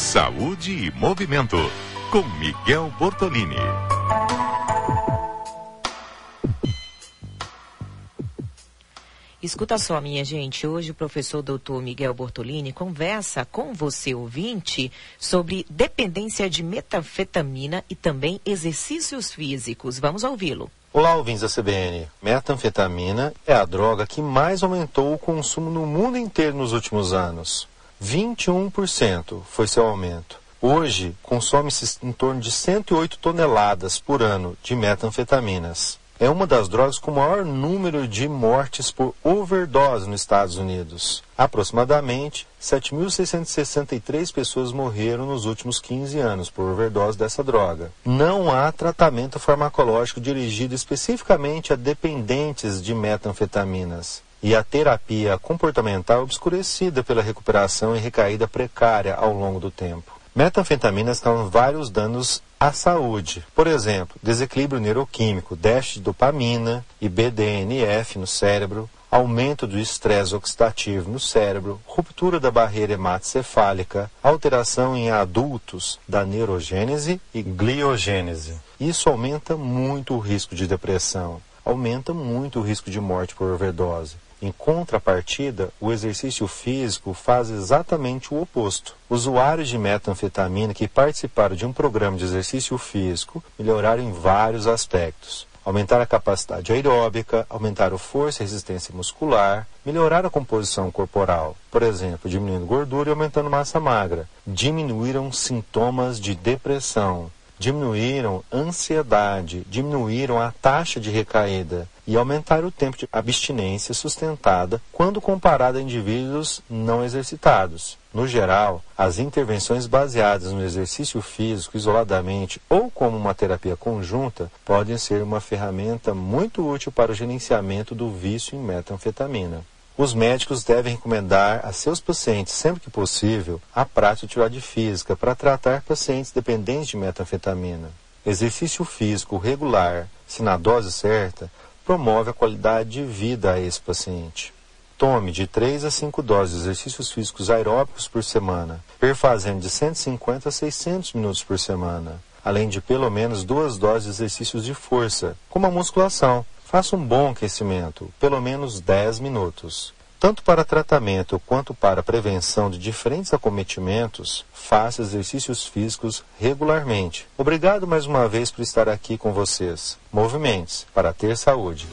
Saúde e Movimento, com Miguel Bortolini. Escuta só, minha gente. Hoje o professor doutor Miguel Bortolini conversa com você, ouvinte, sobre dependência de metanfetamina e também exercícios físicos. Vamos ouvi-lo. Olá, ouvintes da CBN. Metanfetamina é a droga que mais aumentou o consumo no mundo inteiro nos últimos anos. 21% foi seu aumento. Hoje, consome-se em torno de 108 toneladas por ano de metanfetaminas é uma das drogas com maior número de mortes por overdose nos Estados Unidos. Aproximadamente 7.663 pessoas morreram nos últimos 15 anos por overdose dessa droga. Não há tratamento farmacológico dirigido especificamente a dependentes de metanfetaminas. E a terapia comportamental obscurecida pela recuperação e recaída precária ao longo do tempo. Metanfetaminas causam vários danos à saúde. Por exemplo, desequilíbrio neuroquímico, déficit de dopamina e BDNF no cérebro, aumento do estresse oxidativo no cérebro, ruptura da barreira hematocefálica, alteração em adultos da neurogênese e gliogênese. Isso aumenta muito o risco de depressão, aumenta muito o risco de morte por overdose. Em contrapartida, o exercício físico faz exatamente o oposto. Usuários de metanfetamina que participaram de um programa de exercício físico melhoraram em vários aspectos. Aumentar a capacidade aeróbica, aumentar a força e resistência muscular, melhorar a composição corporal, por exemplo, diminuindo gordura e aumentando massa magra. Diminuíram sintomas de depressão, diminuíram ansiedade, diminuíram a taxa de recaída e aumentaram o tempo de abstinência sustentada quando comparado a indivíduos não exercitados. No geral, as intervenções baseadas no exercício físico isoladamente ou como uma terapia conjunta podem ser uma ferramenta muito útil para o gerenciamento do vício em metanfetamina. Os médicos devem recomendar a seus pacientes, sempre que possível, a prática de atividade física para tratar pacientes dependentes de metanfetamina. Exercício físico regular, se na dose certa, promove a qualidade de vida a esse paciente. Tome de 3 a 5 doses de exercícios físicos aeróbicos por semana, perfazendo de 150 a 600 minutos por semana, além de pelo menos duas doses de exercícios de força, como a musculação, Faça um bom aquecimento, pelo menos 10 minutos. Tanto para tratamento quanto para prevenção de diferentes acometimentos, faça exercícios físicos regularmente. Obrigado mais uma vez por estar aqui com vocês. Movimentos para ter saúde.